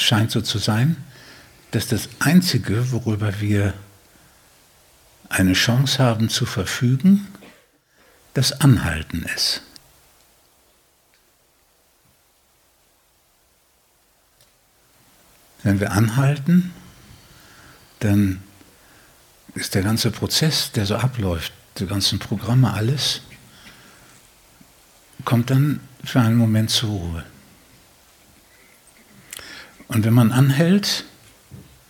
scheint so zu sein, dass das Einzige, worüber wir eine Chance haben zu verfügen, das Anhalten ist. Wenn wir anhalten, dann ist der ganze Prozess, der so abläuft, die ganzen Programme, alles, kommt dann für einen Moment zur Ruhe. Und wenn man anhält,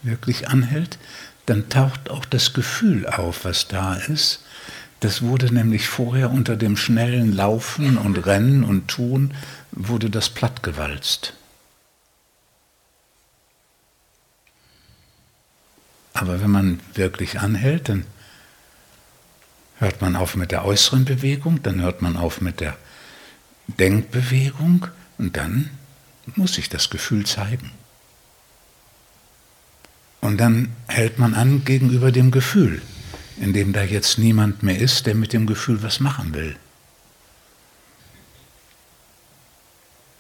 wirklich anhält, dann taucht auch das Gefühl auf, was da ist. Das wurde nämlich vorher unter dem schnellen Laufen und Rennen und Tun, wurde das plattgewalzt. Aber wenn man wirklich anhält, dann hört man auf mit der äußeren Bewegung, dann hört man auf mit der Denkbewegung und dann muss sich das Gefühl zeigen. Und dann hält man an gegenüber dem Gefühl, in dem da jetzt niemand mehr ist, der mit dem Gefühl was machen will.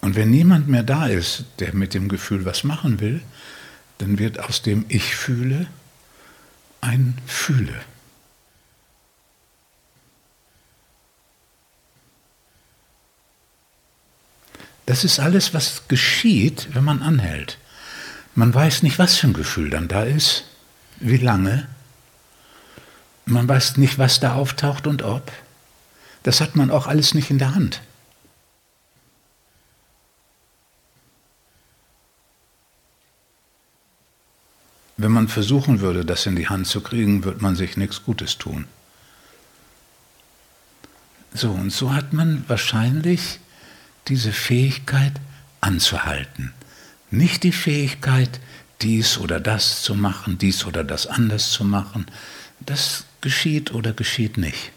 Und wenn niemand mehr da ist, der mit dem Gefühl was machen will, dann wird aus dem Ich fühle ein Fühle. Das ist alles, was geschieht, wenn man anhält. Man weiß nicht, was für ein Gefühl dann da ist, wie lange. Man weiß nicht, was da auftaucht und ob. Das hat man auch alles nicht in der Hand. Wenn man versuchen würde, das in die Hand zu kriegen, wird man sich nichts Gutes tun. So, und so hat man wahrscheinlich diese Fähigkeit anzuhalten. Nicht die Fähigkeit, dies oder das zu machen, dies oder das anders zu machen. Das geschieht oder geschieht nicht.